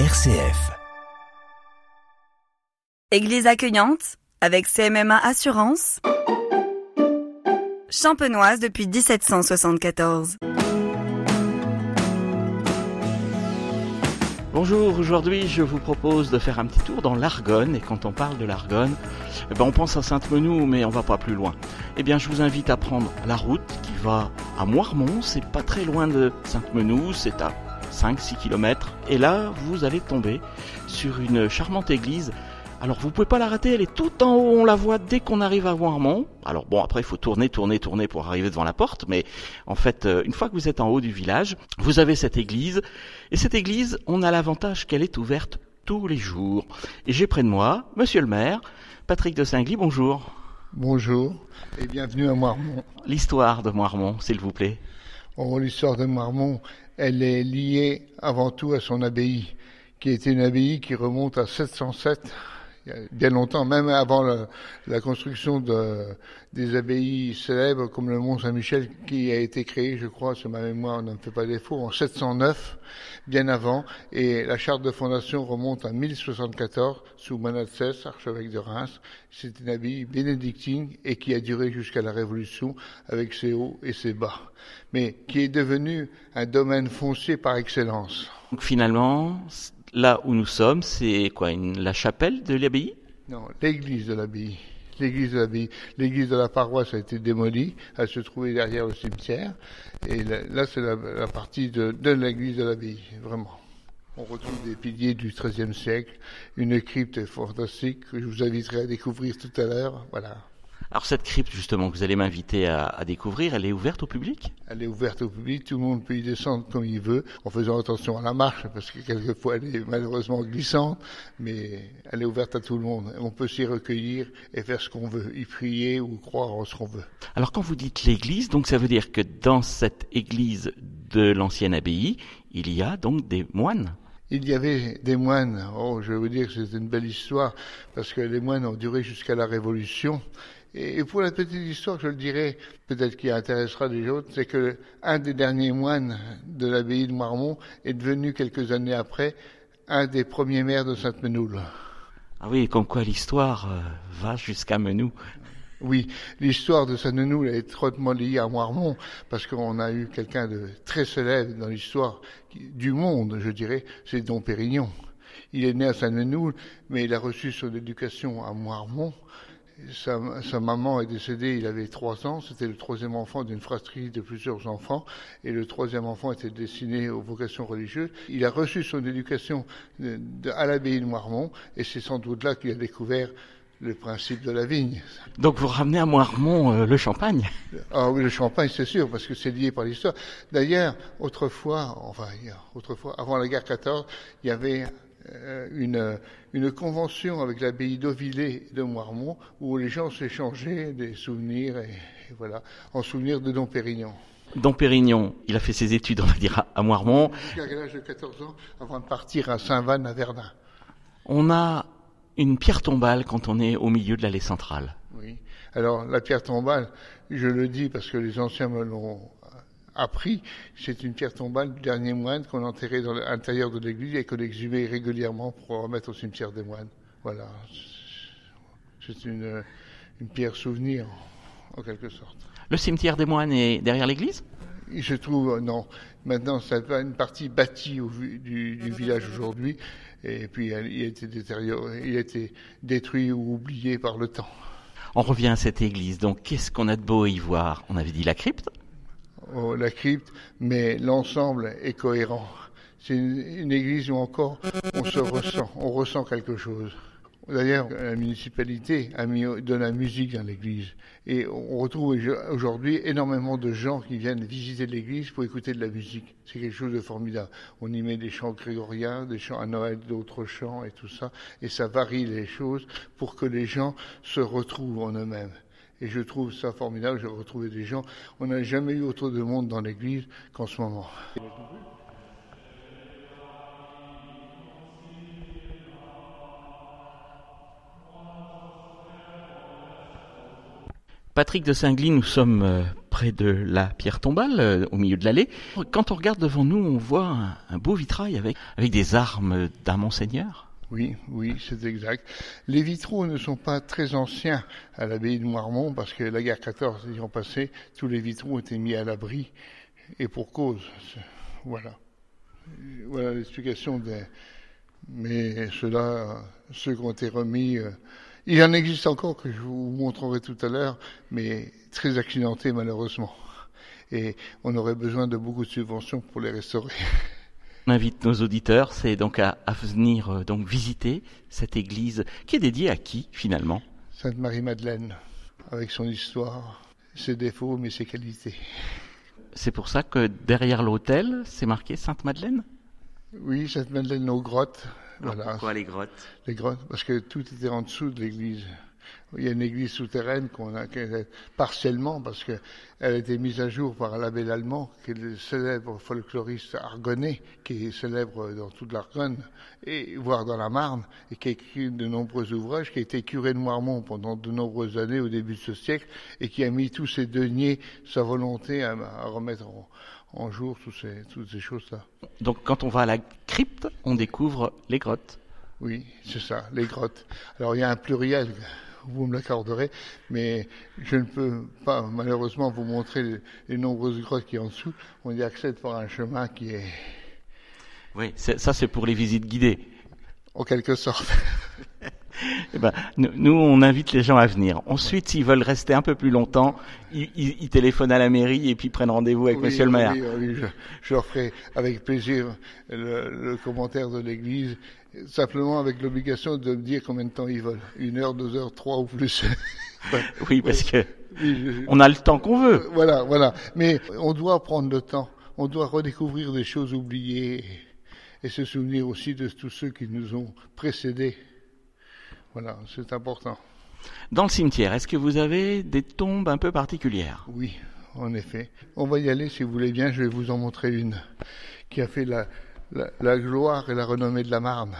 RCF. Église accueillante avec CMMA Assurance. Champenoise depuis 1774. Bonjour, aujourd'hui je vous propose de faire un petit tour dans l'Argonne et quand on parle de l'Argonne, eh ben, on pense à Sainte-Menou mais on va pas plus loin. Eh bien je vous invite à prendre la route qui va à Moirmont, c'est pas très loin de Sainte-Menou, c'est à 5-6 km et là vous allez tomber sur une charmante église alors vous pouvez pas la rater, elle est tout en haut, on la voit dès qu'on arrive à Warmont. Alors bon, après il faut tourner, tourner, tourner pour arriver devant la porte, mais en fait, euh, une fois que vous êtes en haut du village, vous avez cette église, et cette église, on a l'avantage qu'elle est ouverte tous les jours. Et j'ai près de moi, monsieur le maire, Patrick de Singly, bonjour. Bonjour et bienvenue à Moirmont. L'histoire de Moirmont, s'il vous plaît. Oh, l'histoire de Moirmont, elle est liée avant tout à son abbaye, qui était une abbaye qui remonte à 707 il y a bien longtemps, même avant la, la construction de, des abbayes célèbres comme le Mont Saint-Michel, qui a été créé, je crois, sur ma mémoire ne me fait pas défaut, en 709, bien avant, et la charte de fondation remonte à 1074 sous Manassès, archevêque de Reims. C'est une abbaye bénédictine et qui a duré jusqu'à la Révolution avec ses hauts et ses bas, mais qui est devenu un domaine foncier par excellence. Donc finalement, là où nous sommes, c'est quoi La chapelle de l'abbaye? Non, l'église de l'abbaye. L'église de l'abbaye. L'église de la paroisse a été démolie. Elle se trouvait derrière le cimetière. Et là, c'est la, la, partie de, de l'église de l'abbaye, vraiment. On retrouve des piliers du XIIIe siècle, une crypte fantastique que je vous inviterai à découvrir tout à l'heure. Voilà. Alors cette crypte justement que vous allez m'inviter à, à, découvrir, elle est ouverte au public? Elle est ouverte au public, tout le monde peut y descendre comme il veut, en faisant attention à la marche, parce que quelquefois elle est malheureusement glissante, mais elle est ouverte à tout le monde. On peut s'y recueillir et faire ce qu'on veut, y prier ou croire en ce qu'on veut. Alors quand vous dites l'église, donc ça veut dire que dans cette église de l'ancienne abbaye, il y a donc des moines il y avait des moines. Oh, je vais vous dire que c'est une belle histoire parce que les moines ont duré jusqu'à la Révolution. Et pour la petite histoire, je le dirais, peut-être qui intéressera les autres, c'est que un des derniers moines de l'abbaye de Marmont est devenu quelques années après un des premiers maires de Sainte-Menoule. Ah oui, comme quoi l'histoire euh, va jusqu'à Menou. Oui, l'histoire de Sainte-Menoule est étroitement liée à Moirmont parce qu'on a eu quelqu'un de très célèbre dans l'histoire du monde, je dirais, c'est Dom Pérignon. Il est né à Sainte-Menoule, mais il a reçu son éducation à Moirmont. Sa, sa, maman est décédée, il avait trois ans, c'était le troisième enfant d'une fratrie de plusieurs enfants, et le troisième enfant était destiné aux vocations religieuses. Il a reçu son éducation de, de, à l'abbaye de Moirmont, et c'est sans doute là qu'il a découvert le principe de la vigne. Donc vous ramenez à Moirmont euh, le champagne Ah oui, le champagne, c'est sûr, parce que c'est lié par l'histoire. D'ailleurs, autrefois, enfin, autrefois, avant la guerre 14, il y avait une, une convention avec l'abbaye d'Auvillé de Moirmont où les gens s'échangeaient des souvenirs, et, et, voilà, en souvenir de Dom Pérignon. Dom Pérignon, il a fait ses études, on va dire, à, Moirmont. Jusqu'à l'âge de 14 ans, avant de partir à Saint-Vanne, à Verdun? On a une pierre tombale quand on est au milieu de l'allée centrale. Oui. Alors la pierre tombale, je le dis parce que les anciens me l'ont appris, c'est une pierre tombale du dernier moine qu'on enterrait dans l'intérieur de l'église et qu'on exhumait régulièrement pour remettre au cimetière des moines. Voilà. C'est une, une, pierre souvenir, en quelque sorte. Le cimetière des moines est derrière l'église? Il se trouve, non. Maintenant, c'est une partie bâtie au, du, du village aujourd'hui. Et puis, il a été détérioré, il a été détruit ou oublié par le temps. On revient à cette église. Donc, qu'est-ce qu'on a de beau à y voir? On avait dit la crypte La crypte, mais l'ensemble est cohérent. C'est une, une, église où encore on se ressent, on ressent quelque chose. D'ailleurs, la municipalité a mis de la musique dans l'église. Et on retrouve aujourd'hui énormément de gens qui viennent visiter l'église pour écouter de la musique. C'est quelque chose de formidable. On y met des chants grégoriens, des chants à Noël, d'autres chants et tout ça. Et ça varie les choses pour que les gens se retrouvent en eux-mêmes. Et je trouve ça formidable. J'ai retrouvé des gens. On n'a jamais eu autant de monde dans l'église qu'en ce moment. Patrick de Singly, nous sommes près de la pierre tombale, euh, au milieu de l'allée. Quand on regarde devant nous, on voit un, beau vitrail avec des armes d'un monseigneur. Oui, oui, c'est exact. Les vitraux ne sont pas très anciens à l'abbaye de Moirmont parce que la guerre 14 ayant passé, tous les vitraux été mis à l'abri et pour cause. Voilà. Voilà l'explication des. Mais ceux-là, ceux qui ont été remis, euh, il en existe encore que je vous montrerai tout à l'heure, mais très accidentés malheureusement. Et on aurait besoin de beaucoup de subventions pour les restaurer. On invite nos auditeurs, c'est donc à, à venir euh, donc visiter cette église qui est dédiée à qui finalement? Sainte Marie-Madeleine, avec son histoire, ses défauts, mais ses qualités. C'est pour ça que derrière l'autel, c'est marqué Sainte-Madeleine Oui, Sainte Madeleine aux grottes. voilà. Pourquoi les grottes? Les grottes, parce que tout était en dessous de l'église. Il y a une église souterraine qu'on a partiellement parce que elle a été mise à jour par l'abbé Lallemand, qui est le célèbre folkloriste argonais, qui est célèbre dans toute l'Argonne, et voire dans la Marne, et qui a écrit de nombreux ouvrages, qui a été curé de Moirmont pendant de nombreuses années au début de ce siècle, et qui a mis tous ses deniers, sa volonté à, à remettre en, en jour toutes ces, toutes ces choses-là. Donc quand on va à la crypte, on découvre les grottes. Oui, c'est ça, les grottes. Alors il y a un pluriel, vous me l'accorderez, mais je ne peux pas malheureusement vous montrer les, les nombreuses grottes qui en dessous. On y accède par un chemin qui est... Oui, ça c'est pour les visites guidées. En quelque sorte. Eh ben, nous, nous, on invite les gens à venir. Ensuite, s'ils veulent rester un peu plus longtemps, ils, ils, ils téléphonent à la mairie et puis prennent rendez-vous avec oui, Monsieur le maire. Oui, oui je, je, leur ferai avec plaisir le, le commentaire de l'église, simplement avec l'obligation de me dire combien de temps ils veulent. Une heure, deux heures, trois ou plus. oui, parce que on a le temps qu'on veut. Voilà, voilà. Mais on doit prendre le temps. On doit redécouvrir des choses oubliées et se souvenir aussi de tous ceux qui nous ont précédés. Voilà, c'est important. Dans le cimetière, est-ce que vous avez des tombes un peu particulières? Oui, en effet. On va y aller si vous voulez bien, je vais vous en montrer une qui a fait la, la, la gloire et la renommée de la Marne.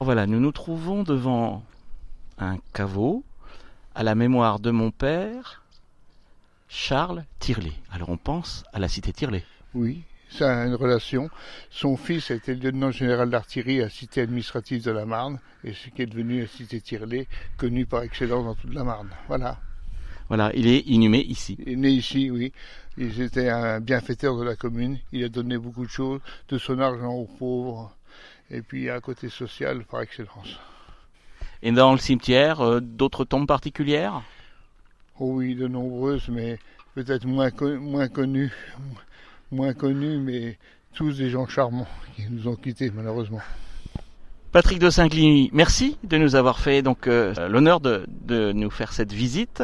Voilà, nous nous trouvons devant un caveau à la mémoire de mon père, Charles Tirlet. Alors on pense à la cité Tirlet. Oui, ça a une relation. Son fils a été lieutenant général d'artillerie à cité administrative de la Marne, et ce qui est devenu la cité Tirlet, connue par excellence dans toute la Marne. Voilà. Voilà, il est inhumé ici. Il est né ici, oui. Il était un bienfaiteur de la commune. Il a donné beaucoup de choses, de son argent aux pauvres, et puis un côté social par excellence. Et dans le cimetière, euh, d'autres tombes particulières? Oh oui, de nombreuses, mais peut-être moins, con moins connues moins connus, mais tous des gens charmants qui nous ont quittés malheureusement. Patrick de Saint-Cligny, merci de nous avoir fait donc euh, l'honneur de, de, nous faire cette visite.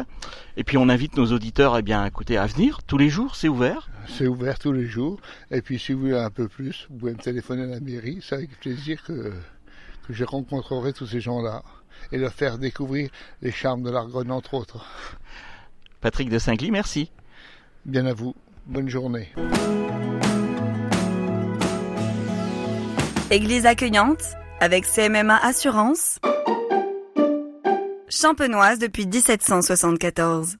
Et puis on invite nos auditeurs eh bien, écoutez, à venir tous les jours, c'est ouvert C'est ouvert tous les jours. Et puis si vous voulez un peu plus, vous pouvez me téléphoner à la mairie. C'est avec plaisir que, que je rencontrerai tous ces gens-là et leur faire découvrir les charmes de l'Argonne, entre autres. Patrick de Saint-Cligny, merci. Bien à vous. Bonne journée. Église accueillante avec CMMA Assurance. Champenoise depuis 1774.